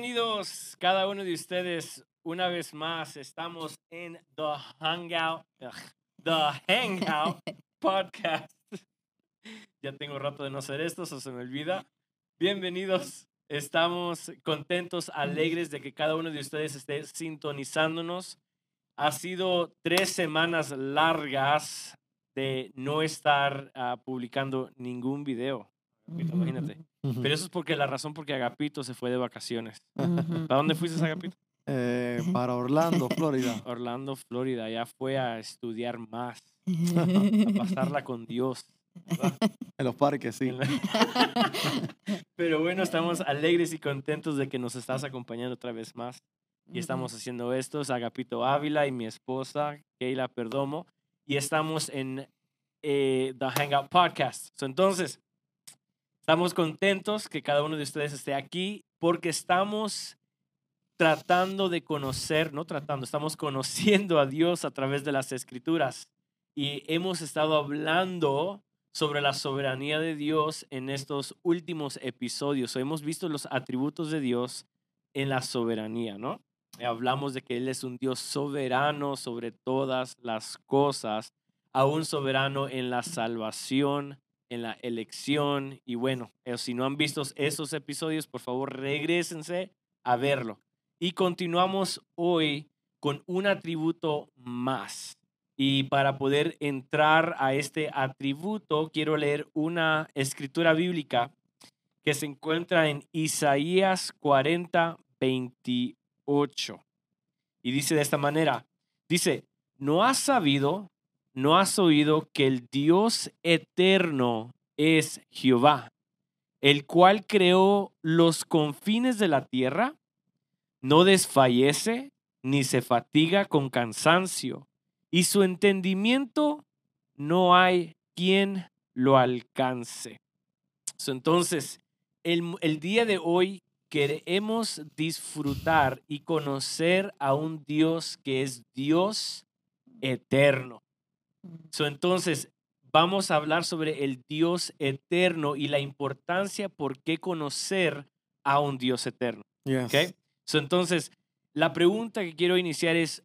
Bienvenidos cada uno de ustedes una vez más. Estamos en The Hangout, The Hangout Podcast. Ya tengo rato de no hacer esto, eso se me olvida. Bienvenidos. Estamos contentos, alegres de que cada uno de ustedes esté sintonizándonos. Ha sido tres semanas largas de no estar ah, publicando ningún video. Imagínate. Pero eso es porque la razón por qué Agapito se fue de vacaciones. ¿Para dónde fuiste, Agapito? Eh, para Orlando, Florida. Orlando, Florida. Ya fue a estudiar más, a pasarla con Dios. En los parques, sí. Pero bueno, estamos alegres y contentos de que nos estás acompañando otra vez más. Y estamos haciendo esto. Es Agapito Ávila y mi esposa, Keila Perdomo. Y estamos en eh, The Hangout Podcast. So, entonces, estamos contentos que cada uno de ustedes esté aquí porque estamos tratando de conocer, no tratando, estamos conociendo a Dios a través de las escrituras. Y hemos estado hablando sobre la soberanía de Dios en estos últimos episodios. hemos visto los atributos de Dios en la soberanía, ¿no? Hablamos de que Él es un Dios soberano sobre todas las cosas, aún soberano en la salvación, en la elección. Y bueno, eh, si no han visto esos episodios, por favor, regresense a verlo. Y continuamos hoy con un atributo más. Y para poder entrar a este atributo, quiero leer una escritura bíblica que se encuentra en Isaías 40, 28. Y dice de esta manera, dice, ¿no has sabido, no has oído que el Dios eterno es Jehová, el cual creó los confines de la tierra? No desfallece ni se fatiga con cansancio y su entendimiento no hay quien lo alcance. Entonces, el, el, día de hoy queremos disfrutar y conocer a un Dios que es Dios eterno. Entonces, vamos a hablar sobre el Dios eterno y la importancia por qué conocer a un Dios eterno. entonces, la pregunta que quiero iniciar es,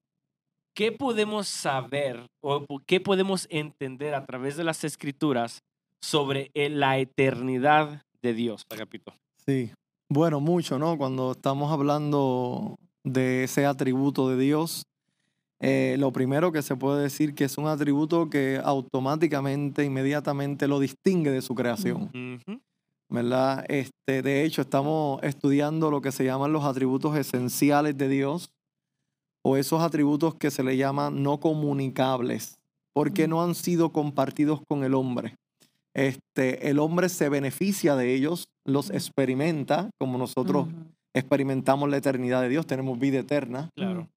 ¿qué podemos saber o qué podemos entender a través de las escrituras sobre la eternidad de Dios, Agapito? Sí, bueno, mucho, ¿no? Cuando estamos hablando de ese atributo de Dios, eh, lo primero que se puede decir que es un atributo que automáticamente, inmediatamente lo distingue de su creación. ¿Verdad? Este, de hecho, estamos estudiando lo que se llaman los atributos esenciales de Dios o esos atributos que se le llaman no comunicables, porque no han sido compartidos con el hombre. Este, el hombre se beneficia de ellos, los experimenta, como nosotros experimentamos la eternidad de Dios, tenemos vida eterna,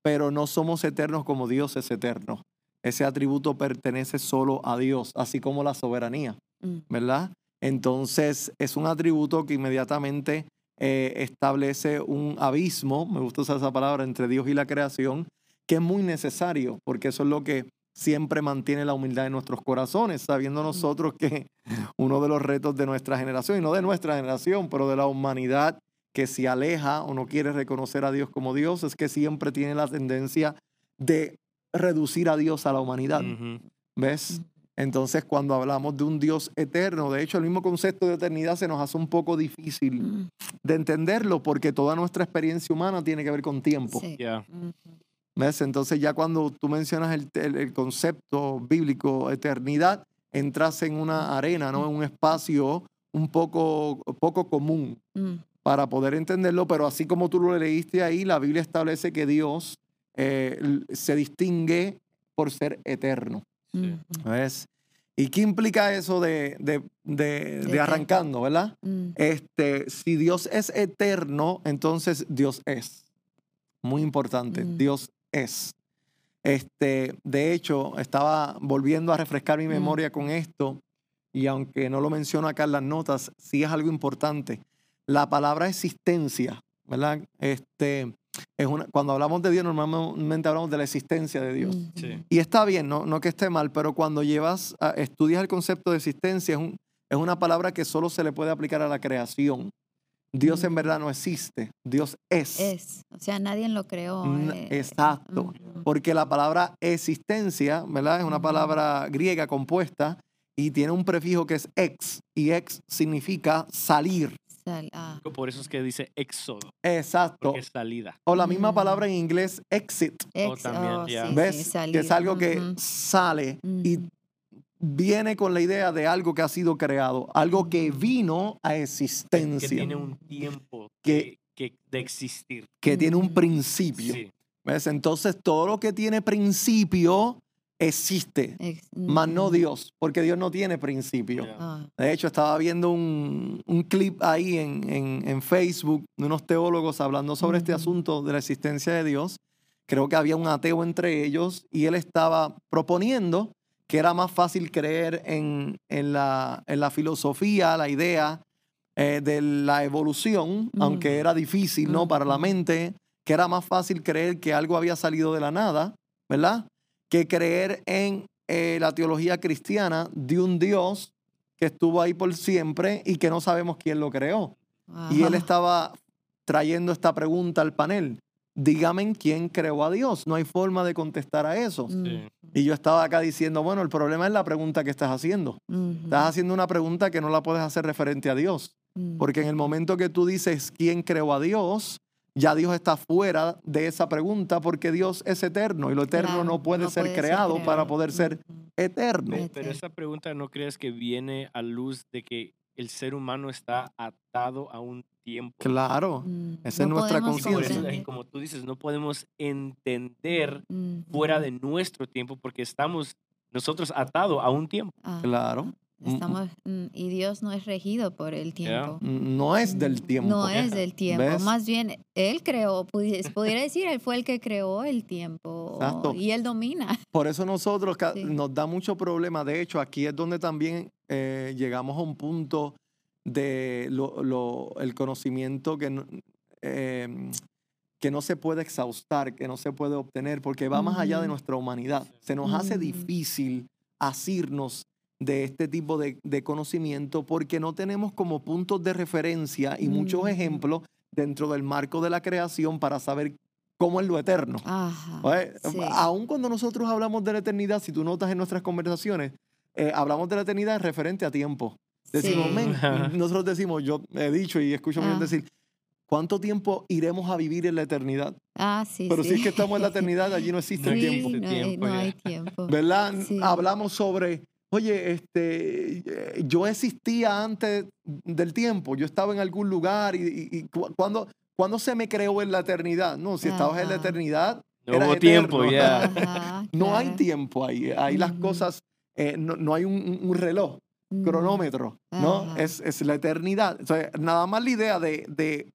pero no somos eternos como Dios es eterno. Ese atributo pertenece solo a Dios, así como la soberanía, mm. ¿verdad? Entonces es un atributo que inmediatamente eh, establece un abismo, me gusta usar esa palabra, entre Dios y la creación, que es muy necesario, porque eso es lo que siempre mantiene la humildad en nuestros corazones, sabiendo nosotros que uno de los retos de nuestra generación, y no de nuestra generación, pero de la humanidad que se aleja o no quiere reconocer a Dios como Dios, es que siempre tiene la tendencia de reducir a Dios a la humanidad. ¿Ves? Entonces, cuando hablamos de un Dios eterno, de hecho, el mismo concepto de eternidad se nos hace un poco difícil mm. de entenderlo porque toda nuestra experiencia humana tiene que ver con tiempo. ¿Ves? Entonces, ya cuando tú mencionas el, concepto bíblico eternidad, entras en una arena, ¿no? En un espacio un poco, poco común mm. Para poder entenderlo, pero así como tú lo leíste ahí, la Biblia establece que Dios eh, se distingue por ser eterno. ¿Ves? ¿Y qué implica eso de, de, arrancando, verdad? Mm. Este, si Dios es eterno, entonces Dios es. Muy importante, mm. Dios es. Este, de hecho, estaba volviendo a refrescar mi mm. memoria con esto, y aunque no lo menciono acá en las notas, sí es algo importante. La palabra existencia, ¿verdad? Este, una, cuando hablamos de Dios, normalmente hablamos de la existencia de Dios. Y está bien, no, no que esté mal, pero cuando llevas, estudias el concepto de existencia, es, es una palabra que solo se le puede aplicar a la creación. Dios en verdad no existe. Dios es. Es. O sea, nadie lo creó. Eh, Exacto. Porque la palabra existencia, ¿verdad? Es una palabra griega compuesta y tiene un prefijo que es ex. Y ex significa salir. Sal- ah, Por eso es que dice éxodo, Exacto. porque es salida. O la misma Mm. palabra en inglés, exit. ex- también, oh, ya. sí, ¿Ves? sí, que es algo que sale y viene con la idea de algo que ha sido creado, algo que vino a Que existencia, tiene un tiempo Que- que, que- de existir. que tiene un principio. Sí. ¿Ves? Entonces, todo lo que tiene principio existe, Ex- más no. Dios, porque Dios no tiene principio. Ya. Ah, De hecho, estaba viendo un, un clip ahí en, en- en Facebook de unos teólogos hablando sobre este asunto de la existencia de Dios. Creo que había un ateo entre ellos y él estaba proponiendo que era más fácil creer en, en la, en la filosofía, la idea eh, de la evolución, aunque era difícil, ¿no? Para la mente, que era más fácil creer que algo había salido de la nada, ¿verdad? Que creer en eh, la teología cristiana de un Dios que estuvo ahí por siempre y que no sabemos quién lo creó. Y él estaba trayendo esta pregunta al panel. Dígame quién creó a Dios. No hay forma de contestar a eso. Mm, Sí. Y yo estaba acá diciendo, bueno, el problema es la pregunta que estás haciendo. Estás haciendo una pregunta que no la puedes hacer referente a Dios. mm. Porque en el momento que tú dices quién creó a Dios, ya Dios está fuera de esa pregunta porque Dios es eterno y lo eterno Claro, no puede no ser puede ser creado para poder ser eterno. Pe- Eterno. Pero esa pregunta no crees que viene a luz de que el ser humano está atado a un tiempo. Claro. Mm, Esa es nuestra conciencia. y como tú dices, no podemos entender fuera de nuestro tiempo porque estamos nosotros atados a un tiempo. Ah, Claro. Mm, Estamos, mm, y Dios no es regido por el tiempo. No es del tiempo. No es del tiempo. ¿Ves? Más bien, Él creó, pudi- pudiera decir, Él fue el que creó el tiempo. Exacto. Y Él domina. Por eso nosotros Sí. nos da mucho problema. De hecho, aquí es donde también eh, llegamos a un punto de lo- lo- el conocimiento que no, eh, que no se puede exhaustar, que no se puede obtener, porque va más allá de nuestra humanidad. Se nos hace difícil asirnos de este tipo de, de conocimiento porque no tenemos como puntos de referencia y muchos Ujú. ejemplos dentro del marco de la creación para saber cómo es lo eterno. Ajá. Sí. Aún cuando nosotros hablamos de la eternidad, si tú notas en nuestras conversaciones, eh, hablamos de la eternidad en referente a tiempo. Decimos, Sí. men, nosotros decimos, yo he dicho y escucho a Ah. decir, ¿cuánto tiempo iremos a vivir en la eternidad? Ah, sí, Pero sí. si es que estamos en la eternidad, allí no existe No el Sí, tiempo. no hay, no hay tiempo. ¿Verdad? Sí. Hablamos sobre, oye, este, eh, yo existía antes del tiempo, yo estaba en algún lugar y, y- y cu- ¿cuándo, cuándo se me creó en la eternidad? No, si estabas en la Ajá. eternidad, No hubo tiempo eterno. ya. Ajá, no hay tiempo ahí. Ahí las cosas, eh, no, no hay un, un- un reloj, Mm, cronómetro, ¿no? Ajá. Es, es la eternidad. O sea, nada más la idea de, de,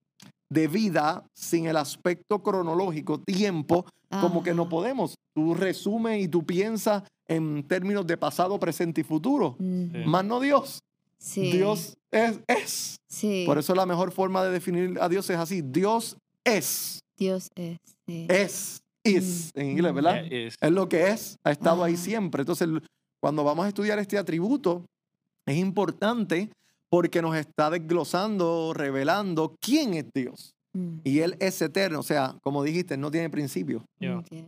de vida sin el aspecto cronológico, tiempo, como que no ajá. podemos. Tú resumes y tú piensas en términos de pasado, presente y futuro. Más no Dios. Sí. Dios es, es. Sí. Por eso la mejor forma de definir a Dios es así. Dios es. Dios es. sí. Es. Is. En inglés, Mm. ¿verdad? Es. Es lo que es. Ha estado ahí siempre. Entonces, cuando vamos a estudiar este atributo, es importante porque nos está desglosando, revelando quién es Dios. Mm, Y Él es eterno. O sea, como dijiste, no tiene principio. Mm, pri-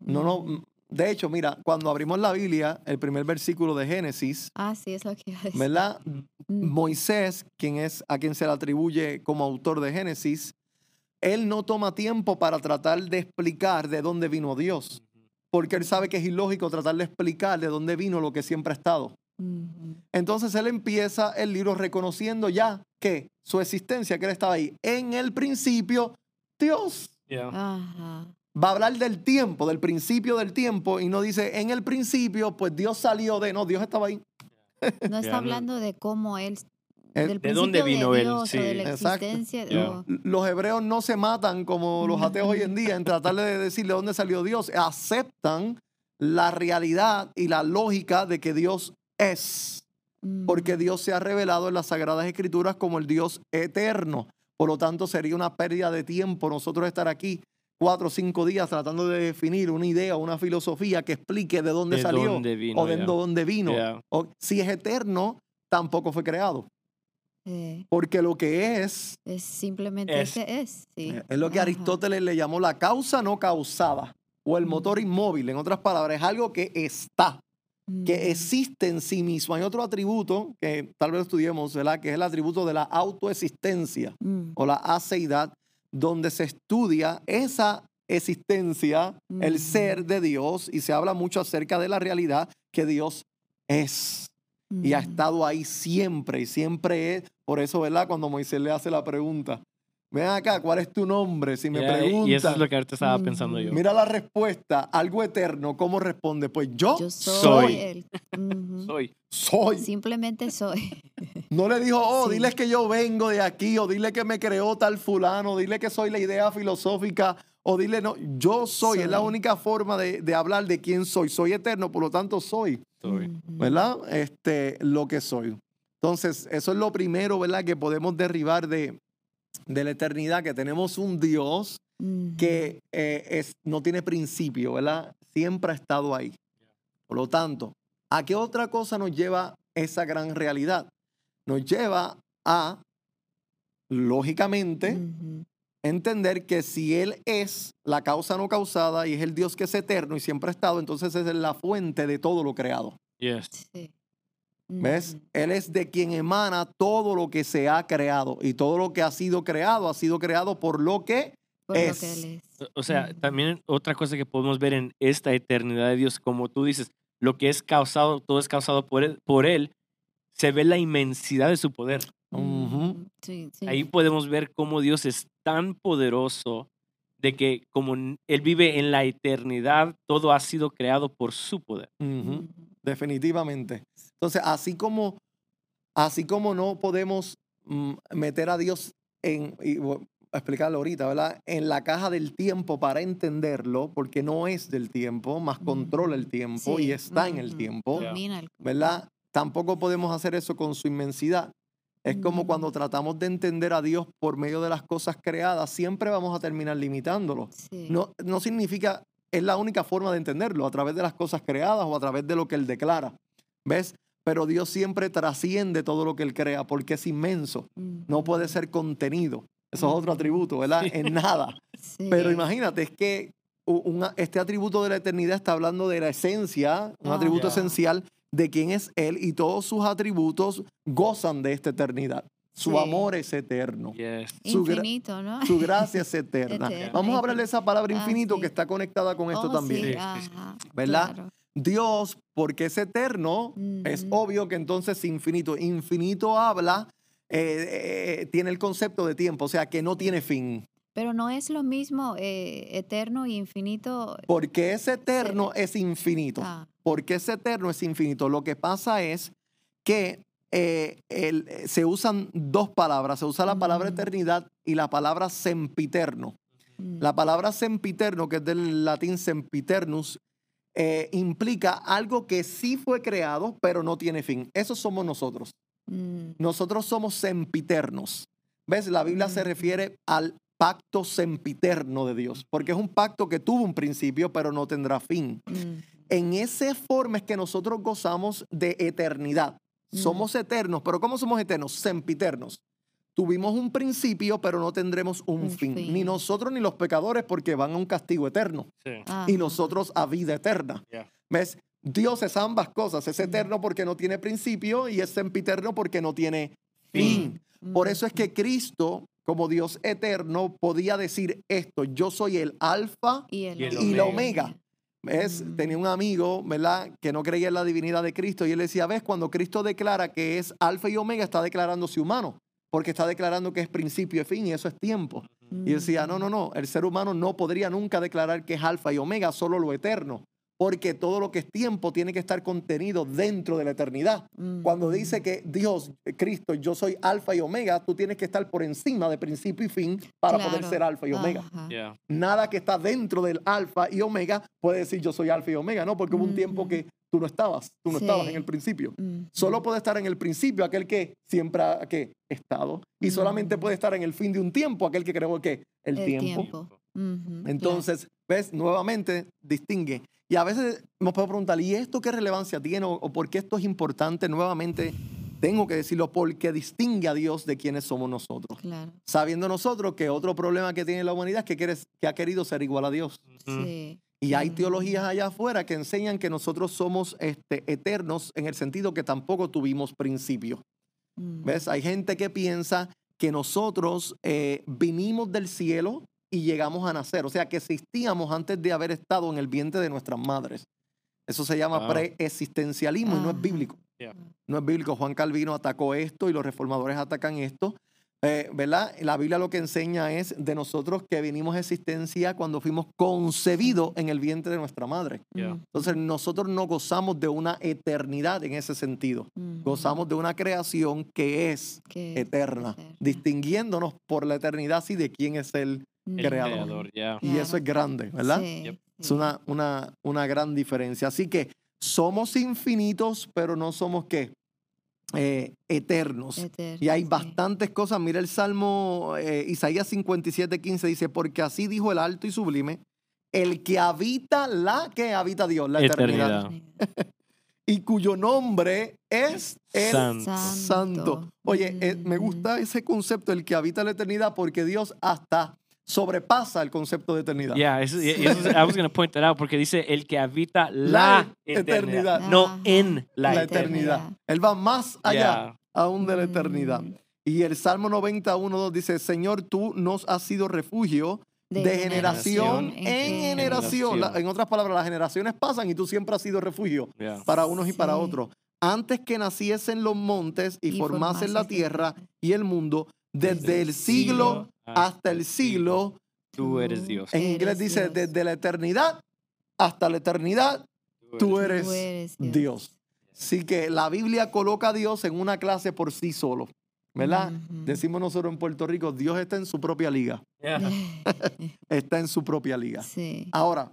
No, no. De hecho, mira, cuando abrimos la Biblia, el primer versículo de Génesis, Ah, sí, es lo que iba a decir. ¿verdad? Mm, Moisés, quien es a quien se le atribuye como autor de Génesis, él no toma tiempo para tratar de explicar de dónde vino Dios, porque él sabe que es ilógico tratar de explicar de dónde vino lo que siempre ha estado. mm, Entonces él empieza el libro reconociendo ya que su existencia, que él estaba ahí, en el principio, Dios. Ajá. Va a hablar del tiempo, del principio del tiempo, y no dice en el principio, pues Dios salió de, no, Dios estaba ahí. No está hablando de cómo él, Eh, del ¿de dónde vino de él? Dios Sí. o de la existencia. Ya. o- los hebreos no se matan como los ateos hoy en día en tratar de decirle dónde salió Dios. Aceptan la realidad y la lógica de que Dios es, mm, porque Dios se ha revelado en las Sagradas Escrituras como el Dios eterno. Por lo tanto, sería una pérdida de tiempo nosotros estar aquí cuatro o cinco días tratando de definir una idea, una filosofía que explique de dónde ¿De salió dónde vino? o de ya. dónde vino. Ya. O, si es eterno, tampoco fue creado. Sí. Porque lo que es, Es simplemente Es. que es. Sí. eh, es lo que Ajá. Aristóteles le llamó la causa no causada o el motor inmóvil. En otras palabras, es algo que está, que Mm. existe en sí mismo. Hay otro atributo que tal vez estudiemos, ¿verdad? Que es el atributo de la autoexistencia Mm. o la aceidad, donde se estudia esa existencia, el Ujú. ser de Dios, y se habla mucho acerca de la realidad que Dios es. Y ha Mm. estado ahí siempre, y siempre es. Por eso, ¿verdad? Cuando Moisés le hace la pregunta, ven acá, ¿cuál es tu nombre? Si me Yeah, preguntan, y eso es lo que ahorita estaba pensando yo. Mira la respuesta, algo eterno, ¿cómo responde? Pues yo, Yo soy, soy. él. Soy. soy. Simplemente soy. No le dijo, oh, Sí. diles que yo vengo de aquí, o dile que me creó tal fulano, dile que soy la idea filosófica, o dile, no, yo soy. Es la única forma de, de hablar de quién soy. Soy eterno, por lo tanto soy, Soy. ¿verdad? Este, lo que soy. Entonces, eso es lo primero, ¿verdad? Que podemos derribar de, de la eternidad, que tenemos un Dios que eh, es, no tiene principio, ¿verdad? Siempre ha estado ahí. Por lo tanto, ¿a qué otra cosa nos lleva esa gran realidad? Nos lleva a, lógicamente, entender que si Él es la causa no causada y es el Dios que es eterno y siempre ha estado, entonces es la fuente de todo lo creado. Yes. Sí. ¿Ves? Él es de quien emana todo lo que se ha creado y todo lo que ha sido creado ha sido creado por lo que Por lo es. que él es. O sea, también otra cosa que podemos ver en esta eternidad de Dios, como tú dices, lo que es causado, todo es causado por él, por él se ve la inmensidad de su poder. Sí, sí. Ahí podemos ver cómo Dios es tan poderoso de que como Él vive en la eternidad, todo ha sido creado por su poder. Definitivamente. Entonces, así como, así como no podemos mm, meter a Dios en, y explicarlo ahorita, ¿verdad? En la caja del tiempo para entenderlo, porque no es del tiempo, más controla el tiempo y está en el tiempo, ¿verdad? Tampoco podemos hacer eso con su inmensidad. Es como Mm. cuando tratamos de entender a Dios por medio de las cosas creadas, siempre vamos a terminar limitándolo. Sí. No, no significa, es la única forma de entenderlo, a través de las cosas creadas o a través de lo que Él declara. ¿Ves? Pero Dios siempre trasciende todo lo que Él crea porque es inmenso. No puede ser contenido. Eso es otro atributo, ¿verdad? Sí. En nada. Sí. Pero imagínate, es que una- este atributo de la eternidad está hablando de la esencia, un Ah. atributo esencial de quién es Él y todos sus atributos gozan de esta eternidad. Su Sí. amor es eterno. Yes. su Infinito, ¿no? Su gracia es eterna. Eterna, Vamos a hablar de esa palabra Ah, infinito sí. que está conectada con esto Oh, también. sí, ajá, ¿Verdad? claro. Dios, porque es eterno, es Ujú. obvio que entonces infinito. Infinito habla, eh, eh, tiene el concepto de tiempo, o sea, que no tiene fin. Pero no es lo mismo eh, eterno y infinito. Porque es eterno, es infinito. Ah, Porque es eterno, es infinito. Lo que pasa es que eh, el- se usan dos palabras. Se usa la palabra Mm. eternidad y la palabra sempiterno. mm, La palabra sempiterno, que es del latín sempiternus, eh, implica algo que sí fue creado, pero no tiene fin. Eso somos nosotros. mm, Nosotros somos sempiternos. ¿Ves? La Biblia se refiere al pacto sempiterno de Dios, porque es un pacto que tuvo un principio, pero no tendrá fin. mm, En esa forma es que nosotros gozamos de eternidad. Mm. Somos eternos, pero ¿cómo somos eternos? Sempiternos. Tuvimos un principio, pero no tendremos un, Un fin. fin. Ni nosotros ni los pecadores, porque van a un castigo eterno. Sí. Y nosotros a vida eterna. Ya. ¿Ves? Dios es ambas cosas. Es Mm. eterno porque no tiene principio y es sempiterno porque no tiene fin. Por Mm, eso es que Cristo, como Dios eterno, podía decir esto: Yo soy el alfa y, el y omega. ¿Ves? Mm. Tenía un amigo, ¿verdad?, que no creía en la divinidad de Cristo y él decía, ¿ves? Cuando Cristo declara que es alfa y omega, está declarándose humano, porque está declarando que es principio y fin y eso es tiempo. Y decía, no, no, no, el ser humano no podría nunca declarar que es alfa y omega, solo lo eterno, porque todo lo que es tiempo tiene que estar contenido dentro de la eternidad. Mm, Cuando dice que Dios, eh, Cristo, yo soy alfa y omega, tú tienes que estar por encima de principio y fin para poder ser alfa y omega. Yeah. Nada que está dentro del alfa y omega puede decir yo soy alfa y omega, ¿no? Porque hubo un tiempo que tú no estabas, tú no Sí. estabas en el principio. Mm, Solo puede estar en el principio aquel que siempre ha que, estado y solamente puede estar en el fin de un tiempo aquel que creó que el, El tiempo. Entonces, ves, nuevamente distingue. Y a veces nos podemos preguntar, ¿y esto qué relevancia tiene o, por qué esto es importante nuevamente tengo que decirlo porque distingue a Dios de quienes somos nosotros. Claro. Sabiendo nosotros que otro problema que tiene la humanidad es que, quiere- que ha querido ser igual a Dios. Sí. Y hay teologías allá afuera que enseñan que nosotros somos este, eternos en el sentido que tampoco tuvimos principio. Mm. ¿Ves? Hay gente que piensa que nosotros eh, vinimos del cielo y llegamos a nacer. O sea, que existíamos antes de haber estado en el vientre de nuestras madres. Eso se llama Wow. preexistencialismo y no es bíblico. Yeah. No es bíblico. Juan Calvino atacó esto y los reformadores atacan esto. Eh, ¿Verdad? La Biblia lo que enseña es de nosotros que vinimos a existencia cuando fuimos concebidos en el vientre de nuestra madre. Yeah. Mm. Entonces nosotros no gozamos de una eternidad en ese sentido. Mm. Gozamos de una creación que es Que es eterna, eterna. distinguiéndonos por la eternidad sí de quién es. El creador. y eso es grande, ¿verdad? Sí, Yep. Es una, una, una gran diferencia. Así que somos infinitos, pero no somos qué? Eh, eternos. Eterno, Y hay sí. bastantes cosas. Mira el Salmo eh, Isaías 57, 15 dice, porque así dijo el alto y sublime, el que habita la que habita Dios, la eternidad. Eternidad. Y cuyo nombre es el Santo. Oye, eh, me gusta ese concepto, el que habita la eternidad, porque Dios hasta sobrepasa el concepto de eternidad. Yeah, eso, eso- I was going to point that out porque dice el que habita La la, eternidad. eternidad, no en la, La, eternidad. eternidad. Él va más allá Yeah. aún de la eternidad. Mm. Y el Salmo 91, 2 dice, Señor, tú nos has sido refugio de, generación, en generación. La- en otras palabras, las generaciones pasan y tú siempre has sido refugio Yeah. para unos y para Sí. otros. Antes que naciesen los montes y, Y formasen la tierra. y el mundo, desde el siglo hasta el siglo, Tú eres Dios. en inglés dice, Dios. desde la eternidad hasta la eternidad, tú eres Tú eres Dios. Dios. Así que la Biblia coloca a Dios en una clase por sí solo, ¿verdad? Decimos nosotros en Puerto Rico, Dios está en su propia liga, Yeah. está en su propia liga. Sí. Ahora,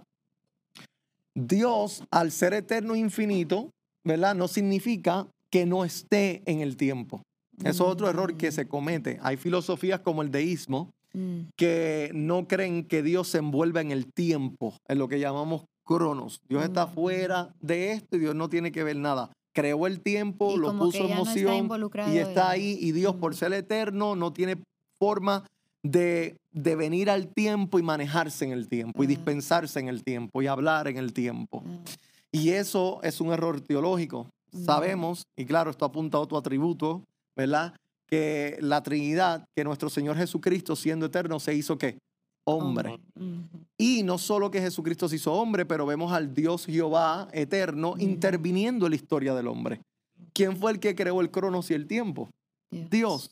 Dios, al ser eterno e infinito, ¿verdad? No significa que no esté en el tiempo. Eso es otro error que se comete. Hay filosofías como el deísmo Mm. que no creen que Dios se envuelva en el tiempo, en lo que llamamos cronos. Dios está Mm. fuera de esto y Dios no tiene que ver nada. Creó el tiempo, Y lo puso en ya no está moción y está ahí. Y Dios, por Mm. ser eterno, no tiene forma de, de venir al tiempo y manejarse en el tiempo y dispensarse en el tiempo y hablar en el tiempo. Y eso es un error teológico. Mm. Sabemos, y claro, esto apunta a otro atributo, ¿verdad? Que la Trinidad, que nuestro Señor Jesucristo, siendo eterno, se hizo qué? Hombre. Y no solo que Jesucristo se hizo hombre, pero vemos al Dios Jehová eterno interviniendo en la historia del hombre. ¿Quién fue el que creó el cronos y el tiempo? Dios.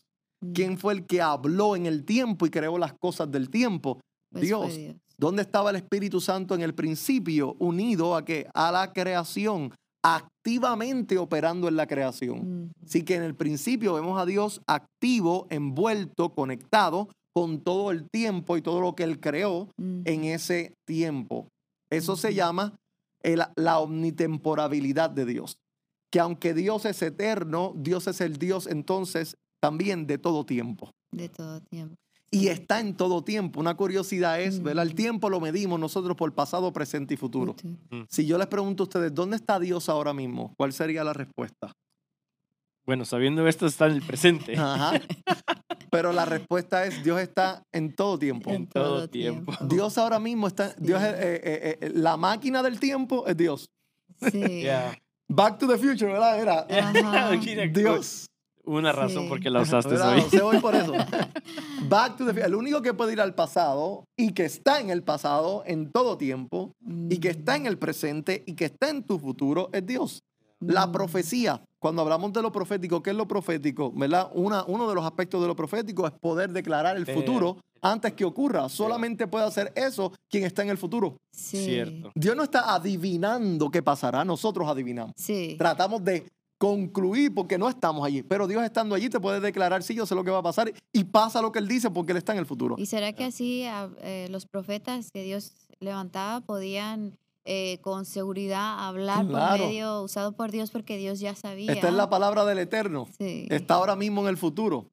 ¿Quién fue el que habló en el tiempo y creó las cosas del tiempo? Pues Dios. ¿Dónde estaba el Espíritu Santo en el principio? Unido a que a la creación, activamente operando en la creación. Mm. Así que en el principio vemos a Dios activo, envuelto, conectado con todo el tiempo y todo lo que Él creó Mm. en ese tiempo. Eso se llama el- la omnitemporabilidad de Dios. Que aunque Dios es eterno, Dios es el Dios entonces también de todo tiempo. De todo tiempo. Y está en todo tiempo. Una curiosidad es, ¿verdad? El tiempo lo medimos nosotros por pasado, presente y futuro. Futuro. Si yo les pregunto a ustedes, ¿dónde está Dios ahora mismo? ¿Cuál sería la respuesta? Bueno, sabiendo esto está en el presente. Ajá. Pero la respuesta es, Dios está en todo tiempo. En todo tiempo. Dios ahora mismo está, Dios es, eh, eh, eh, la máquina del tiempo es Dios. Sí. Yeah. Back to the future, ¿verdad? Era Dios. Una razón Sí. por qué la usaste hoy. O sea, voy por eso. Back to the future. El único que puede ir al pasado y que está en el pasado en todo tiempo y que está en el presente y que está en tu futuro es Dios. La Mm. profecía, cuando hablamos de lo profético, ¿qué es lo profético? ¿Verdad? Una, uno de los aspectos de lo profético es poder declarar el futuro antes que ocurra. Solamente puede hacer eso quien está en el futuro. Sí. Cierto. Dios no está adivinando qué pasará, nosotros adivinamos. Sí. Tratamos de concluir porque no estamos allí, pero Dios estando allí te puede declarar, sí, yo sé lo que va a pasar y pasa lo que Él dice porque Él está en el futuro. ¿Y será que así eh, los profetas que Dios levantaba podían eh, con seguridad hablar Claro. por medio usado por Dios porque Dios ya sabía? Esta es la palabra del Eterno. Sí. Está ahora mismo en el futuro.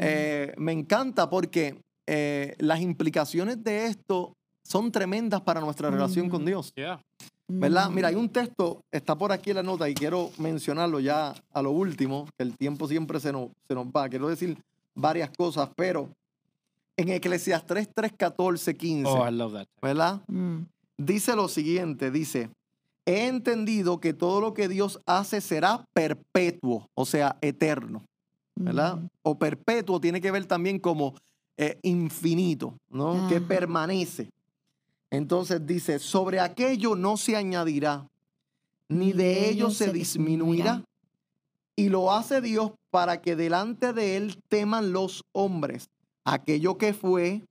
Eh, me encanta porque eh, las implicaciones de esto son tremendas para nuestra relación con. Dios. Yeah. ¿Verdad? Mm. Mira, hay un texto, está por aquí en la nota y quiero mencionarlo ya a lo último, que el tiempo siempre se nos, se nos va. Quiero decir varias cosas, pero en Eclesiastes 3, 14, 15, Oh, I love that. ¿verdad? Mm. Dice lo siguiente, dice, he entendido que todo lo que Dios hace será perpetuo, o sea, eterno, ¿verdad? Mm. O perpetuo tiene que ver también como eh, infinito, ¿no? Que permanece. Entonces dice, sobre aquello no se añadirá, ni de ello se disminuirá. Y lo hace Dios para que delante de él teman los hombres. Aquello que fue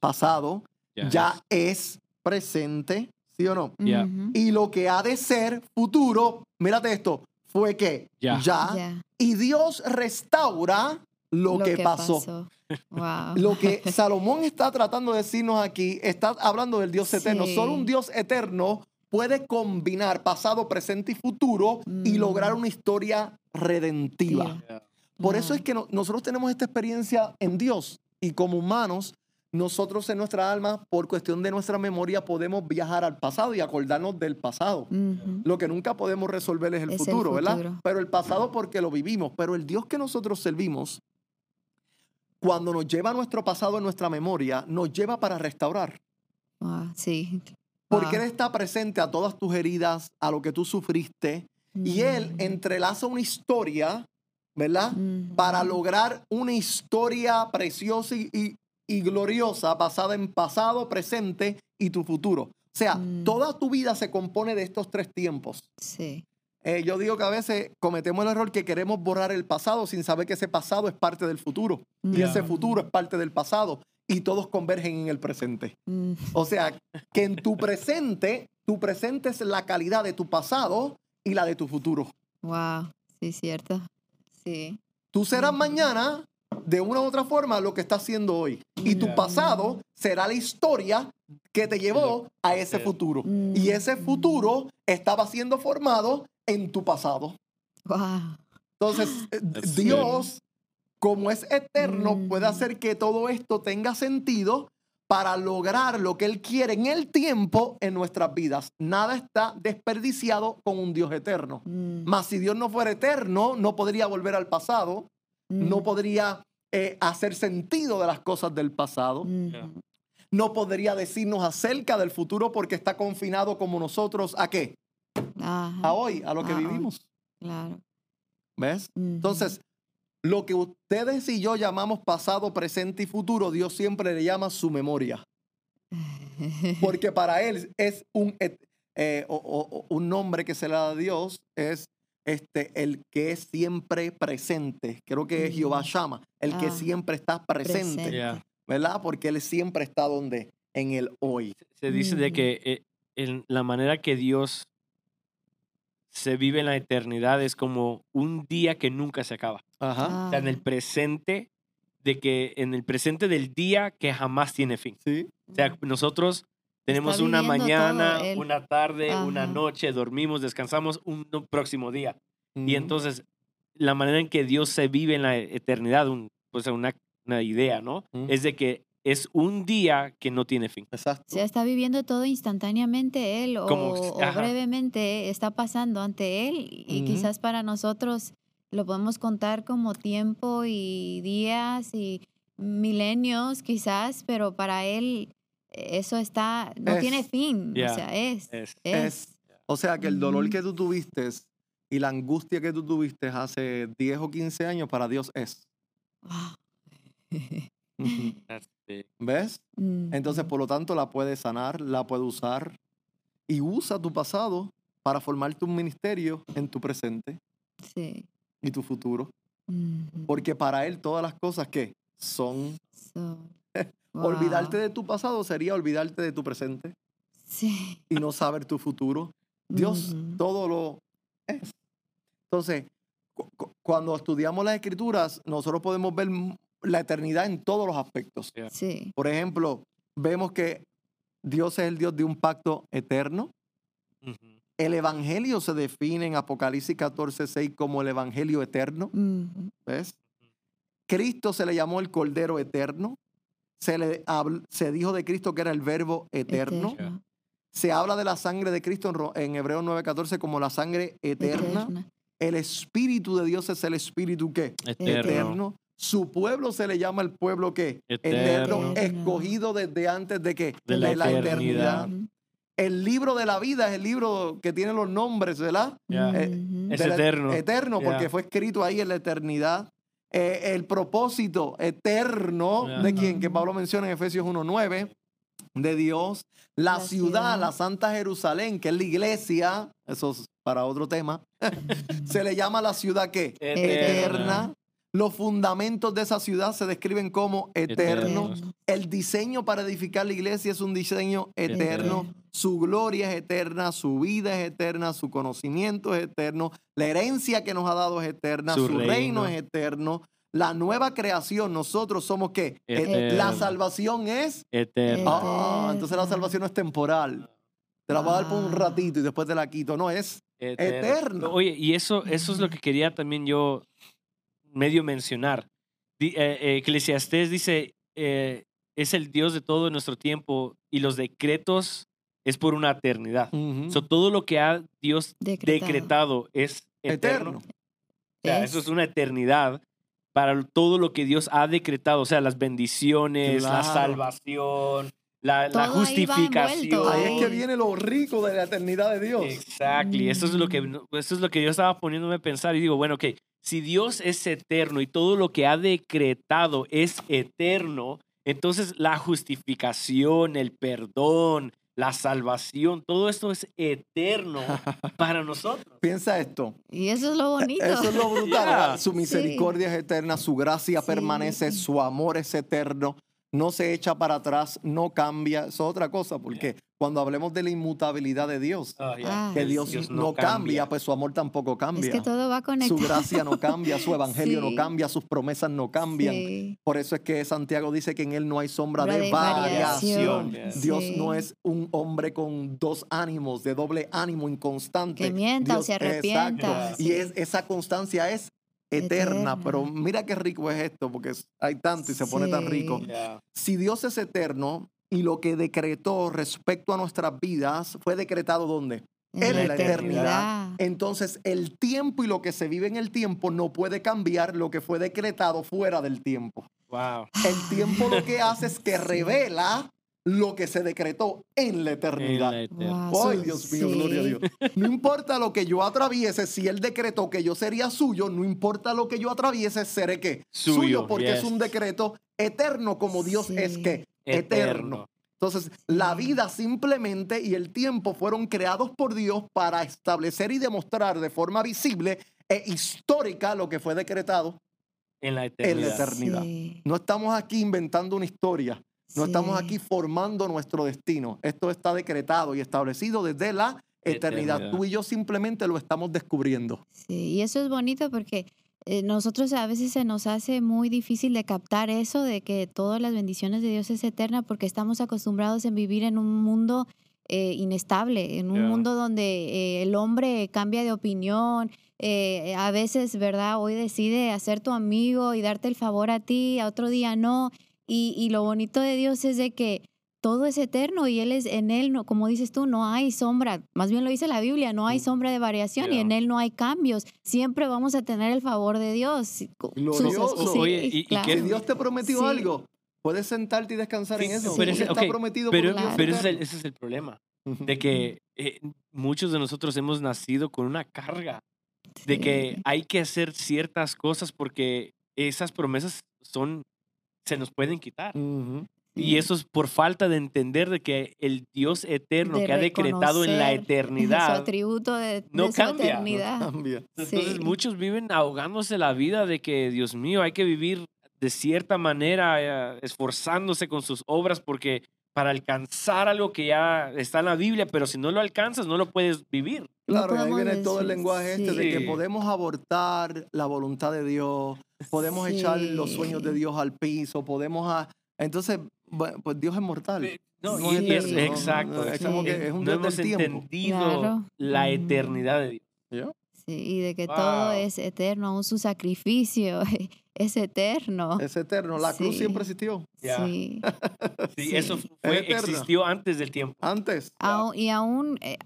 pasado Yeah. ya es presente, ¿sí o no? Yeah. Y lo que ha de ser futuro, mírate esto, fue que Ya. Ya. Y Dios restaura lo, que, pasó. Wow. Lo que Salomón está tratando de decirnos aquí, está hablando del Dios eterno. Sí. Solo un Dios eterno puede combinar pasado, presente y futuro y Mm. lograr una historia redentiva. Yeah. Por eso Wow. es que no- nosotros tenemos esta experiencia en Dios y como humanos, nosotros en nuestra alma, por cuestión de nuestra memoria, podemos viajar al pasado y acordarnos del pasado. Lo que nunca podemos resolver es el Es el futuro, ¿verdad? futuro. Pero el pasado porque lo vivimos. Pero el Dios que nosotros servimos, cuando nos lleva nuestro pasado en nuestra memoria, nos lleva para restaurar. Wow, Sí. Porque Wow. Él está presente a todas tus heridas, a lo que tú sufriste. Y Él Mm. entrelaza una historia, ¿verdad? Mm. Para lograr una historia preciosa y, y- y gloriosa basada en pasado, presente y tu futuro. O sea, Mm. toda tu vida se compone de estos tres tiempos. Sí. Eh, yo digo que a veces cometemos el error que queremos borrar el pasado sin saber que ese pasado es parte del futuro. Y Mm. ese futuro es parte del pasado. Y todos convergen en el presente. Mm. O sea, que en tu presente, tu presente es la calidad de tu pasado y la de tu futuro. Wow. Sí, cierto. Sí. Tú serás Ujú. mañana, de una u otra forma, lo que estás haciendo hoy. Y tu pasado será la historia que te llevó a ese futuro. Mm. Y ese futuro estaba siendo formado en tu pasado. Wow. Entonces, eh, That's Dios, como es eterno, Mm. puede hacer que todo esto tenga sentido para lograr lo que Él quiere en el tiempo en nuestras vidas. Nada está desperdiciado con un Dios eterno. Mm. Mas si Dios no fuera eterno, no podría volver al pasado, no Mm. podría eh, hacer sentido de las cosas del pasado, Mm. Yeah. no podría decirnos acerca del futuro porque está confinado como nosotros a qué? Ajá. A hoy, a lo que A hoy. vivimos. Claro. ¿Ves? Entonces, lo que ustedes y yo llamamos pasado, presente y futuro, Dios siempre le llama su memoria. Porque para Él es un, eh, o- o- o un nombre que se le da a Dios, es este, el que es siempre presente. Creo que es Jehová. Shama, el que Ah. siempre está presente. ¿verdad? Porque Él siempre está donde? En el hoy. Se dice de que eh, en la manera que Dios se vive en la eternidad es como un día que nunca se acaba. Ajá. O sea, en el Ah. presente, de que en el presente del día que jamás tiene fin. Sí. O sea, nosotros tenemos una mañana, una tarde, una noche, dormimos, descansamos un próximo día. Y Ujú. entonces, la manera en que Dios se vive en la eternidad, un- pues una, una idea, ¿no? Ujú. Es de que es un día que no tiene fin. Exacto. O sea, está viviendo todo instantáneamente él o, Como- o brevemente está pasando ante él y Ujú. quizás para nosotros lo podemos contar como tiempo y días y milenios quizás, pero para él eso está, no Es. tiene fin, Ya, o sea, es, es. es. O sea que el dolor que tú tuviste y la angustia que tú tuviste hace 10 o 15 años para Dios es. Wow. Big. ¿Ves? Entonces, por lo tanto, la puede sanar, la puede usar y usa tu pasado para formarte un ministerio en tu presente Sí. y tu futuro. Porque para Él todas las cosas que son... So, Olvidarte de tu pasado sería olvidarte de tu presente Sí. y no saber tu futuro. Dios todo lo es. Entonces, cu- cu- cuando estudiamos las escrituras, nosotros podemos ver la eternidad en todos los aspectos. Yeah. Sí. Por ejemplo, vemos que Dios es el Dios de un pacto eterno. El evangelio se define en Apocalipsis 14, 6 como el evangelio eterno. ¿Ves? Cristo se le llamó el Cordero Eterno. Se, le se dijo de Cristo que era el Verbo eterno. Eterno. Se habla de la sangre de Cristo en, en Hebreos 9:14 como la sangre eterna. Eterna. El Espíritu de Dios es el Espíritu que Eterno. eterno. Su pueblo se le llama el pueblo que Eterno. escogido desde antes de que De la eternidad. El libro de la vida es el libro que tiene los nombres, ¿verdad? Eh. Es De la- eterno. Eterno, porque fue escrito ahí en la eternidad. Eh, el propósito eterno de quien que Pablo menciona en Efesios 1.9, de Dios. La, La ciudad, ciudad. la Santa Jerusalén, que es la iglesia, eso es para otro tema, se le llama la ciudad que eterna. Los fundamentos de esa ciudad se describen como eterno. Eterno. El diseño para edificar la iglesia es un diseño eterno. Eterno. Su gloria es eterna, su vida es eterna, su conocimiento es eterno, la herencia que nos ha dado es eterna, su, Su reino. reino. es eterno. La nueva creación, nosotros somos qué? Eh, Eterno. La salvación es. Eterno. Ah, entonces la Eterna. salvación no es temporal. Te la voy a dar por un Ah. ratito y después te la quito. No, es eterno. Oye, y eso, eso es lo que quería también yo medio mencionar. Eh, Eclesiastés dice, eh, es el Dios de todo nuestro tiempo y los decretos es por una eternidad. Ujú. So, todo lo que ha Dios Decretado. decretado es eterno. eterno. O sea, eso es una eternidad para todo lo que Dios ha decretado. O sea, las bendiciones, la salvación, la, ahí justificación. envuelto. Ahí es que viene lo rico de la eternidad de Dios. Exactly. Eso es lo que Mm. eso es lo que yo estaba poniéndome a pensar y digo, bueno, ok, si Dios es eterno y todo lo que ha decretado es eterno, entonces la justificación, el perdón, la salvación, todo esto es eterno para nosotros. Piensa esto. Y eso es lo bonito. Eso es lo brutal. Yeah. Su Sí. misericordia es eterna, su gracia Sí. permanece, su amor es eterno, no se echa para atrás, no cambia. Eso es otra cosa, porque cuando hablemos de la inmutabilidad de Dios, Ah. que Dios, Dios no, no cambia, cambia. pues su amor tampoco Es cambia. que todo va Su conectado. gracia no cambia, su evangelio no Sí. cambia, sus promesas no cambian. Sí. Por eso es que Santiago dice que en él no hay sombra de, de variación. variación. Dios Sí. no es un hombre con dos ánimos, de doble ánimo inconstante. Que mienta o Dios- se arrepienta. Exacto. Y es, esa constancia es eterna, Eterna. pero mira qué rico es esto, porque es- hay tanto y se pone tan rico. Si Dios es eterno y lo que decretó respecto a nuestras vidas fue decretado ¿dónde? En la eternidad. Entonces el tiempo y lo que se vive en el tiempo no puede cambiar lo que fue decretado fuera del tiempo. Wow. El tiempo lo que hace es que revela lo que se decretó en la eternidad. Wow, Ay, Dios mío, sí. gloria a Dios. No importa lo que yo atraviese, si Él decretó que yo sería suyo, no importa lo que yo atraviese, seré que Suyo, porque es un decreto eterno como Dios Sí. es que eterno. Entonces, la vida simplemente y el tiempo fueron creados por Dios para establecer y demostrar de forma visible e histórica lo que fue decretado. En la En eternidad. la eternidad. Sí. No estamos aquí inventando una historia. No estamos aquí formando nuestro destino. Esto está decretado y establecido desde la eternidad. Eternidad. Tú y yo simplemente lo estamos descubriendo. Sí, y eso es bonito porque nosotros a veces se nos hace muy difícil de captar eso de que todas las bendiciones de Dios es eterna porque estamos acostumbrados en vivir en un mundo eh, inestable, en un mundo donde eh, el hombre cambia de opinión. eh, a veces, ¿verdad? Hoy decide hacer tu amigo y darte el favor a ti, a otro día no. Y, y lo bonito de Dios es de que todo es eterno y Él es en Él, no, como dices tú, no hay sombra. Más bien lo dice la Biblia, no hay Mm. sombra de variación y en Él no hay cambios. Siempre vamos a tener el favor de Dios. Glorioso. sus- Oye, ¿y- claro. Si Dios te prometió Sí. algo, puedes sentarte y descansar en eso. pero ese- está prometido Pero, por Dios Claro. pero ese, es el, eterno. ese es el problema. De que eh, muchos de nosotros hemos nacido con una carga de que hay que hacer ciertas cosas porque esas promesas son se nos pueden quitar. Ujú. Y Sí. eso es por falta de entender de que el Dios eterno De que ha decretado en la reconocer Su eternidad. atributo de, no de su cambia, no eternidad. Cambia. Entonces Sí. muchos viven ahogándose la vida de que, Dios mío, hay que vivir de cierta manera, eh, esforzándose con sus obras porque para alcanzar algo que ya está en la Biblia, pero si no lo alcanzas, no lo puedes vivir. No Claro, ahí viene todo el lenguaje este de que Sí. podemos abortar la voluntad de Dios, podemos echar los sueños de Sí. Dios al piso, podemos... a- Entonces, bueno, pues Dios es mortal. No, No y es es, eterno, ¿no? exacto. Es como que es un no Dios hemos entendido Claro. la eternidad de Dios. ¿Ya? Sí, y de que todo es eterno, aún su sacrificio. es eterno. Es eterno. La cruz Sí. siempre existió. Sí. Sí, Sí. eso fue, eterna. existió antes del tiempo. Antes. Aún- y aún eh,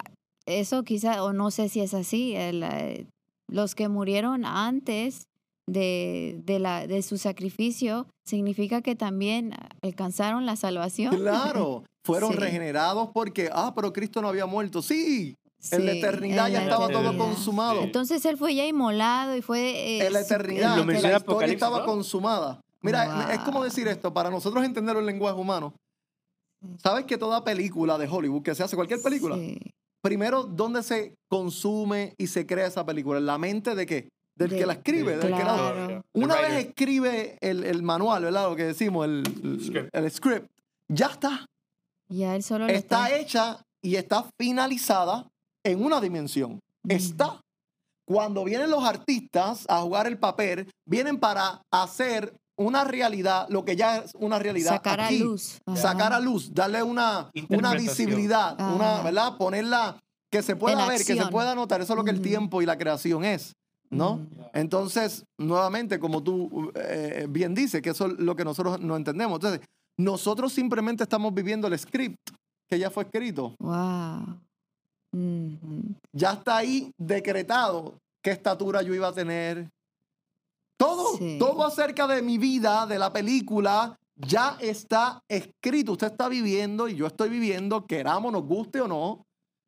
eso quizá, o no sé si es así, el, eh, los que murieron antes de, de, la, de su sacrificio, significa que también alcanzaron la salvación. Claro. Fueron Sí. regenerados porque, ah, pero Cristo no había muerto. Sí. En la eternidad en ya estaba todo consumado. Sí. Entonces él fue ya inmolado y fue... eh, en la eternidad, Lo que menciona la historia Apocalipsis, estaba ¿no? consumada. Mira, es como decir esto, para nosotros entender el lenguaje humano. ¿Sabes que toda película de Hollywood, que se hace cualquier película, Sí. primero, ¿dónde se consume y se crea esa película? ¿En la mente de qué? Del De- que la escribe, del que la... Una vez escribe el, el manual, ¿verdad? Lo que decimos, el, el- Script. el script, ya está. Ya él solo lo Está hecha y está finalizada en una dimensión. Está. Cuando vienen los artistas a jugar el papel, vienen para hacer una realidad, lo que ya es una realidad. sacar a luz. Ajá. Sacar a luz, darle una, una visibilidad, una. ¿verdad? Ponerla que se pueda En ver, que se pueda notar. Eso es lo que el tiempo y la creación es, ¿no? Entonces, nuevamente, como tú eh, bien dices, que eso es lo que nosotros no entendemos. Entonces, nosotros simplemente estamos viviendo el script que ya fue escrito. Wow. Ya está ahí decretado qué estatura yo iba a tener. Todo, Sí. todo acerca de mi vida, de la película, ya está escrito. Usted está viviendo y yo estoy viviendo, queramos, nos guste o no,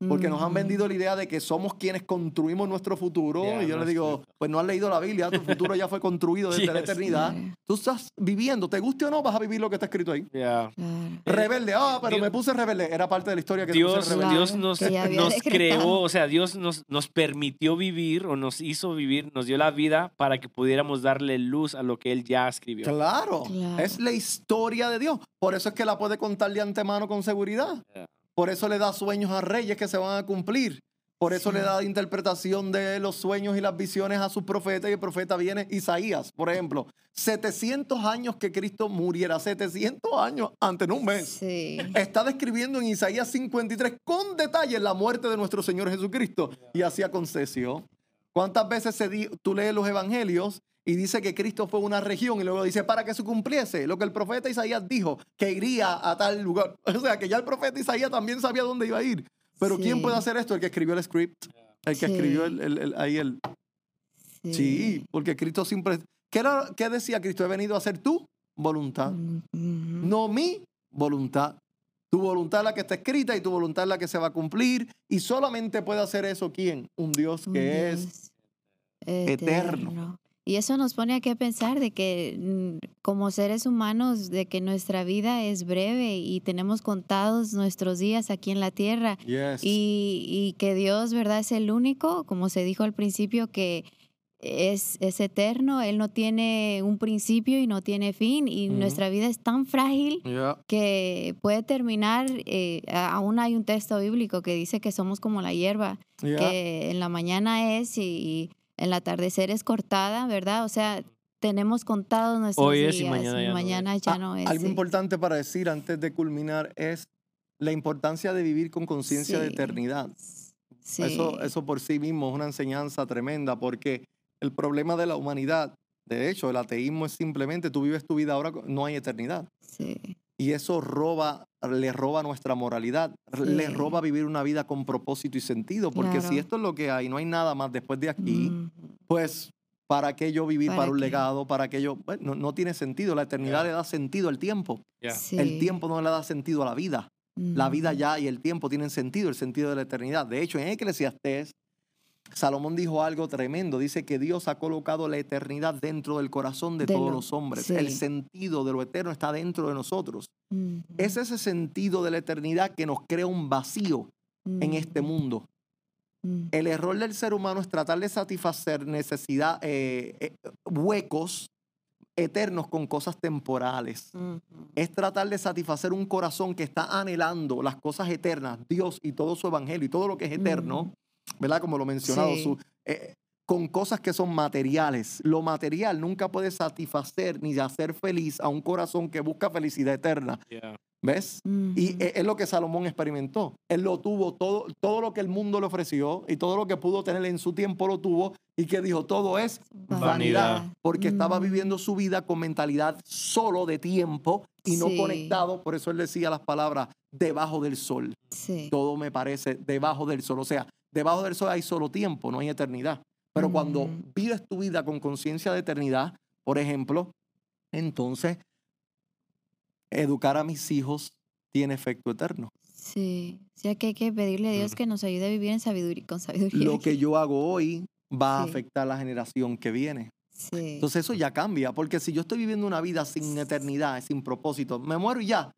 porque nos han vendido la idea de que somos quienes construimos nuestro futuro. Ya, y yo no digo, pues no has leído la Biblia, tu futuro ya fue construido desde la Yes. eternidad. Claro, Tú estás viviendo, te guste o no, vas a vivir lo que está escrito ahí. Claro. Rebelde, ah, pero Dios- me puse rebelde. Era parte de la historia que te Dios, puse rebelde. Dios nos, nos creó, o sea, Dios nos, nos permitió vivir o nos hizo vivir, nos dio la vida para que pudiéramos darle luz a lo que Él ya escribió. Claro, Claro. es la historia de Dios. Por eso es que la puede contar de antemano con seguridad. Por eso le da sueños a reyes que se van a cumplir. Por eso Sí. le da interpretación de los sueños y las visiones a sus profetas y el profeta viene Isaías, por ejemplo. 700 años que Cristo muriera, 700 años antes, no un mes. Sí. Está describiendo en Isaías 53 con detalle la muerte de nuestro Señor Jesucristo. Y así aconteció. ¿Cuántas veces se di- tú lees los evangelios y dice que Cristo fue a una región y luego dice para que se cumpliese lo que el profeta Isaías dijo, que iría a tal lugar? O sea, que ya el profeta Isaías también sabía dónde iba a ir. Pero ¿quién puede hacer esto? El que escribió el script. El que Sí. escribió el, el- el- ahí el... Sí, porque Cristo siempre... ¿Qué, era, ¿Qué decía Cristo? He venido a hacer tu voluntad no mi voluntad. Tu voluntad es la que está escrita y tu voluntad es la que se va a cumplir. Y solamente puede hacer eso quién? Un Dios Un que es eterno. Y eso nos pone a pensar de que mm, como seres humanos, de que nuestra vida es breve y tenemos contados nuestros días aquí en la tierra Yes. y, y que Dios, ¿verdad? Es el único, como se dijo al principio, que es, es eterno, Él no tiene un principio y no tiene fin y nuestra vida es tan frágil Yeah. que puede terminar, eh, aún hay un texto bíblico que dice que somos como la hierba, Yeah. que en la mañana es y el atardecer es cortada, ¿verdad? O sea, tenemos contados nuestros Hoy días es y mañana ya no ya Ah, no es. Algo sí. importante para decir antes de culminar es la importancia de vivir con conciencia de eternidad. Sí. Eso, eso por sí mismo es una enseñanza tremenda porque el problema de la humanidad, de hecho, el ateísmo es simplemente tú vives tu vida ahora, no hay eternidad. Sí. Y eso roba, le roba nuestra moralidad, le roba vivir una vida con propósito y sentido, porque si esto es lo que hay, no hay nada más después de aquí, pues ¿para qué yo vivir para, ¿Para un qué? legado? ¿Para qué yo? Bueno, no, no tiene sentido, la eternidad le da sentido al tiempo. Sí. El tiempo no le da sentido a la vida. La vida ya y el tiempo tienen sentido, el sentido de la eternidad. De hecho, en Eclesiastés, Salomón dijo algo tremendo. Dice que Dios ha colocado la eternidad dentro del corazón de, De todos lo- los hombres. sí. El sentido de lo eterno está dentro de nosotros. Es ese sentido de la eternidad que nos crea un vacío en este mundo. El error del ser humano es tratar de satisfacer necesidad, eh, eh, huecos eternos con cosas temporales. Es tratar de satisfacer un corazón que está anhelando las cosas eternas, Dios y todo su evangelio y todo lo que es eterno. ¿Verdad? Como lo he mencionado, Sí. su- eh, con cosas que son materiales. Lo material nunca puede satisfacer ni hacer feliz a un corazón que busca felicidad eterna. ¿Ves? Y es lo que Salomón experimentó. Él lo tuvo todo, todo lo que el mundo le ofreció y todo lo que pudo tener en su tiempo lo tuvo y que dijo, todo es Vanidad. porque estaba viviendo su vida con mentalidad solo de tiempo y no Sí. conectado. Por eso él decía las palabras debajo del sol. Sí. Todo me parece debajo del sol. O sea, debajo del sol hay solo tiempo, no hay eternidad. Pero cuando Mm. vives tu vida con conciencia de eternidad, por ejemplo, entonces educar a mis hijos tiene efecto eterno. Sí. O sea que hay que pedirle a Dios Ujú. que nos ayude a vivir en sabiduría, con sabiduría. Lo que yo hago hoy va a Sí. afectar a la generación que viene. Sí. Entonces eso ya cambia, porque si yo estoy viviendo una vida sin eternidad, sin propósito, me muero y ya.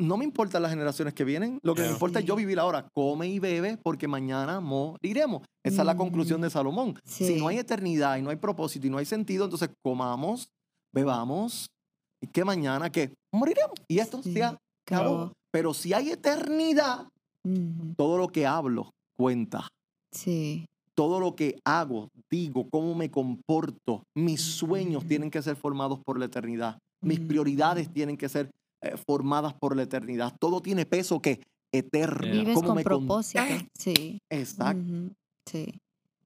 No me importan las generaciones que vienen, lo que me importa es yo vivir ahora. Come y bebe porque mañana moriremos. Esa es la conclusión de Salomón. Si no hay eternidad y no hay propósito y no hay sentido, entonces comamos, bebamos y que mañana que moriremos. Y esto Sí. se acabó. Pero si hay eternidad, todo lo que hablo cuenta. Sí. Todo lo que hago, digo, cómo me comporto, mis sueños tienen que ser formados por la eternidad. Mis prioridades tienen que ser eh, formadas por la eternidad. Todo tiene peso que eterno. Vives Cómo con me con- propósito. Sí. Exacto. Sí.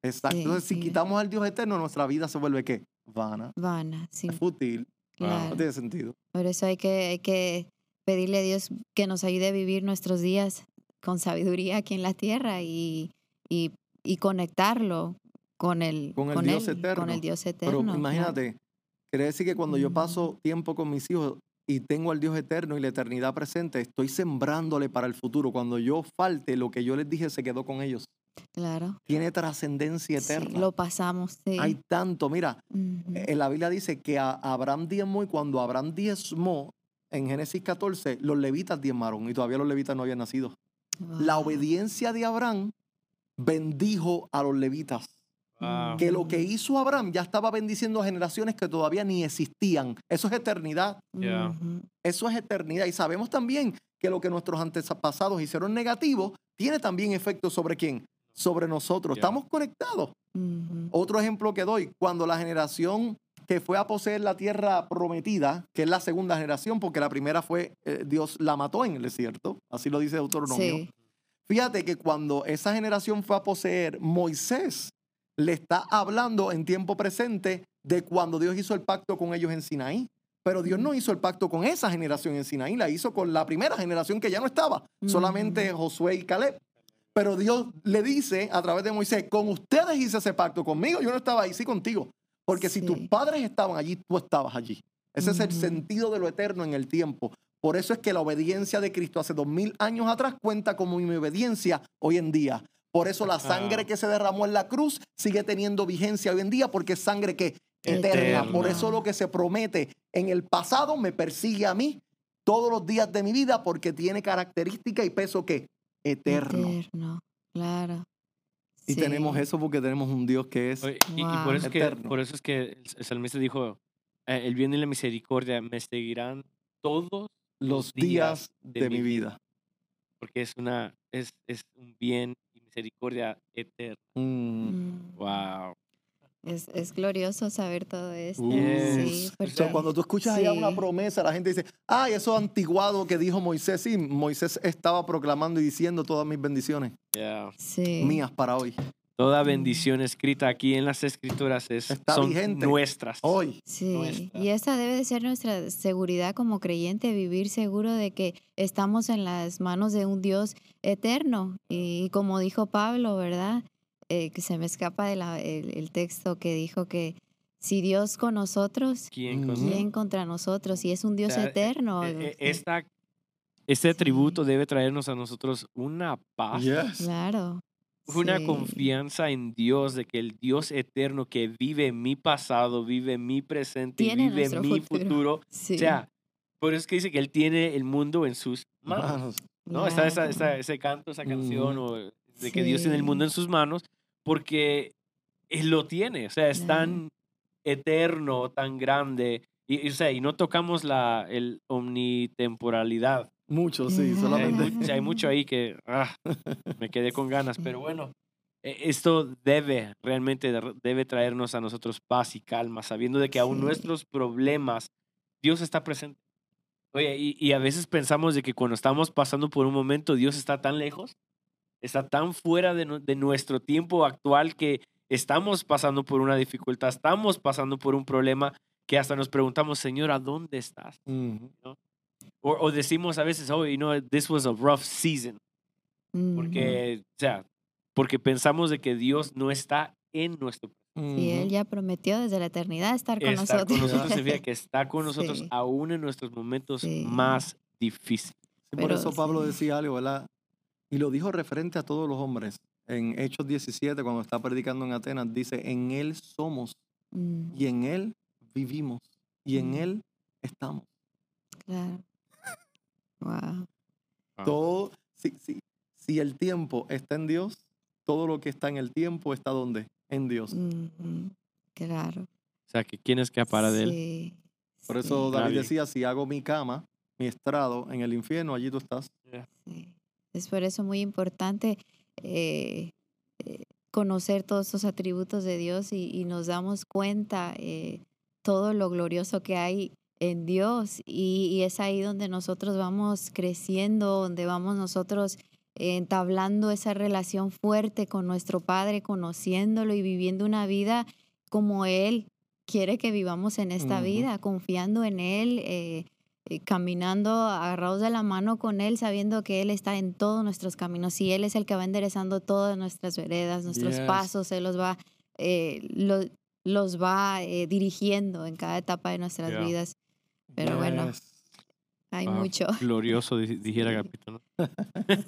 exacto. Sí, Entonces, si quitamos al Dios eterno, nuestra vida se vuelve ¿qué? Vana, Vana. Sí. es fútil, Claro. no tiene sentido. Por eso hay que, hay que pedirle a Dios que nos ayude a vivir nuestros días con sabiduría aquí en la tierra y, y, y conectarlo con el, Con el Dios él, eterno. Con el Dios eterno. Pero claro. imagínate, quiere decir que cuando yo paso tiempo con mis hijos y tengo al Dios eterno y la eternidad presente, estoy sembrándole para el futuro. Cuando yo falte, lo que yo les dije se quedó con ellos. Claro. Tiene trascendencia Sí, eterna. lo pasamos. Sí. Hay tanto, mira, Ujú. en la Biblia dice que a Abraham diezmó y cuando Abraham diezmó, en Génesis 14, los levitas diezmaron y todavía los levitas no habían nacido. La obediencia de Abraham bendijo a los levitas. Wow. Que lo que hizo Abraham ya estaba bendiciendo a generaciones que todavía ni existían. Eso es eternidad. Yeah. Eso es eternidad. Y sabemos también que lo que nuestros antepasados hicieron negativo tiene también efecto sobre quién? Sobre nosotros. Estamos conectados. Otro ejemplo que doy, cuando la generación que fue a poseer la tierra prometida, que es la segunda generación, porque la primera fue, eh, Dios la mató en el desierto, así lo dice Deuteronomio. Sí. Fíjate que cuando esa generación fue a poseer, Moisés le está hablando en tiempo presente de cuando Dios hizo el pacto con ellos en Sinaí. Pero Dios no hizo el pacto con esa generación en Sinaí, la hizo con la primera generación que ya no estaba, solamente Josué y Caleb. Pero Dios le dice a través de Moisés, con ustedes hice ese pacto, conmigo yo no estaba ahí, sí contigo. Porque si tus padres estaban allí, tú estabas allí. Ese es el sentido de lo eterno en el tiempo. Por eso es que la obediencia de Cristo hace dos mil años atrás cuenta como mi obediencia hoy en día. Por eso la sangre Ah. que se derramó en la cruz sigue teniendo vigencia hoy en día porque es sangre que eterna. Eterna. Por eso lo que se promete en el pasado me persigue a mí todos los días de mi vida porque tiene característica y peso que eterno. Eterno. Claro. Y Sí. tenemos eso porque tenemos un Dios que es Oye, y, por, eso es que, Eterno. por eso es que el, salmista dijo, eh, el bien y la misericordia me seguirán todos los días de mi vida. porque es una es, es un bien misericordia eterna. Mm. Mm. Wow. Es, es glorioso saber todo esto. Yes. Sí, O porque So, cuando tú escuchas allá una sí. promesa, la gente dice, ay, eso antiguado que dijo Moisés. Sí, Moisés estaba proclamando y diciendo todas mis bendiciones Yeah. sí. mías para hoy. Toda bendición escrita aquí en las escrituras es, Está son vigente. nuestras. Hoy. Sí, nuestra. y esa debe de ser nuestra seguridad como creyente, vivir seguro de que estamos en las manos de un Dios eterno. Y, como dijo Pablo, ¿verdad? Eh, que se me escapa de la- el, el texto que dijo que si Dios con nosotros, ¿Quién con- ¿quién contra nosotros? Y es un Dios sea, eh, eterno. Eh, eh, Sí, esta, este atributo debe traernos a nosotros una paz, Yes. Claro. Una sí, confianza en Dios, de que el Dios eterno que vive en mi pasado, vive en mi presente y Tiene vive en mi futuro. futuro. sí, O sea, por eso es que dice que Él tiene el mundo en sus manos. ¿no? Está esa, ese canto, esa canción, o de que Dios tiene el mundo en sus manos, porque Él lo tiene, o sea, es Claro. tan eterno, tan grande, y, y, o sea, y no tocamos la el omnitemporalidad. Mucho, sí, Hay Hay, solamente. mu- hay mucho ahí que ah, me quedé con ganas, pero bueno, eh, esto debe, realmente de- debe traernos a nosotros paz y calma, sabiendo de que aún Sí. nuestros problemas, Dios está presente. Oye, y, y a veces pensamos de que cuando estamos pasando por un momento, Dios está tan lejos, está tan fuera de, de nuestro tiempo actual que estamos pasando por una dificultad, estamos pasando por un problema que hasta nos preguntamos, Señor, ¿a dónde estás? Ujú. O, o decimos a veces, oh, you know, this was a rough season. Ujú. Porque, o sea, porque pensamos de que Dios no está en nuestro Sí, Él Ujú. ya prometió desde la eternidad estar con estar nosotros. con nosotros significa que está con nosotros Sí. aún en nuestros momentos Sí. más difíciles. Sí, por eso Pablo sí. decía algo, ¿verdad? Y lo dijo referente a todos los hombres. En Hechos 17, cuando está predicando en Atenas, dice, en Él somos Mm, y en Él vivimos y en Mm. Él estamos. claro. Wow. Ah. Todo, si, si, si el tiempo está en Dios, todo lo que está en el tiempo está donde? En Dios. Claro. O sea, que quién escapara de él. Sí, Por eso sí, David Nadie. decía, si hago mi cama, mi estrado en el infierno, allí tú estás. sí. Es por eso muy importante eh, eh, conocer todos estos atributos de Dios y, y nos damos cuenta eh, todo lo glorioso que hay en Dios y, y es ahí donde nosotros vamos creciendo, donde vamos nosotros eh, entablando esa relación fuerte con nuestro Padre, conociéndolo y viviendo una vida como Él quiere que vivamos en esta vida, confiando en Él, eh, eh, caminando agarrados de la mano con Él, sabiendo que Él está en todos nuestros caminos y Él es el que va enderezando todas nuestras veredas, nuestros Yes. pasos, Él los va, eh, lo- los va eh, dirigiendo en cada etapa de nuestras Yeah. vidas. Pero bueno, hay Wow, mucho. Glorioso, di- dijera ¿no?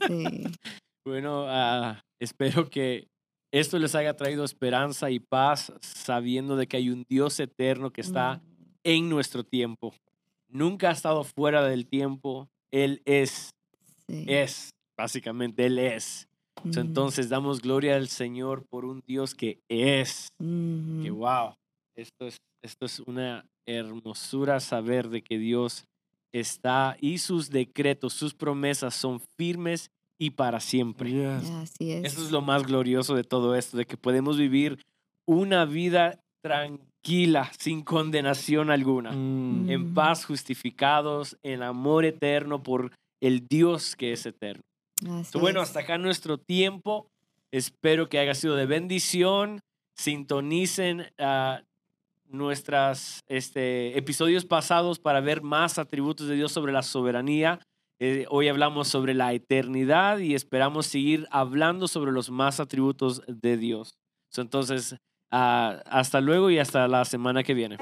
Sí. Bueno, ah, espero que esto les haya traído esperanza y paz, sabiendo de que hay un Dios eterno que está Mm, en nuestro tiempo. Nunca ha estado fuera del tiempo. Él es, sí. es, básicamente, Él es. Mm, Entonces damos gloria al Señor por un Dios que es. Que wow, esto es, esto es una hermosura saber de que Dios está y sus decretos, sus promesas son firmes y para siempre. Yes. Así es. Eso es lo más glorioso de todo esto, de que podemos vivir una vida tranquila, sin condenación alguna, Mm. en paz, justificados, en amor eterno por el Dios que es eterno. Así bueno, es. hasta acá nuestro tiempo. Espero que haya sido de bendición. Sintonicen ah, nuestros este, episodios pasados para ver más atributos de Dios sobre la soberanía. Eh, hoy hablamos sobre la eternidad y esperamos seguir hablando sobre los más atributos de Dios. Entonces, ah, hasta luego y hasta la semana que viene.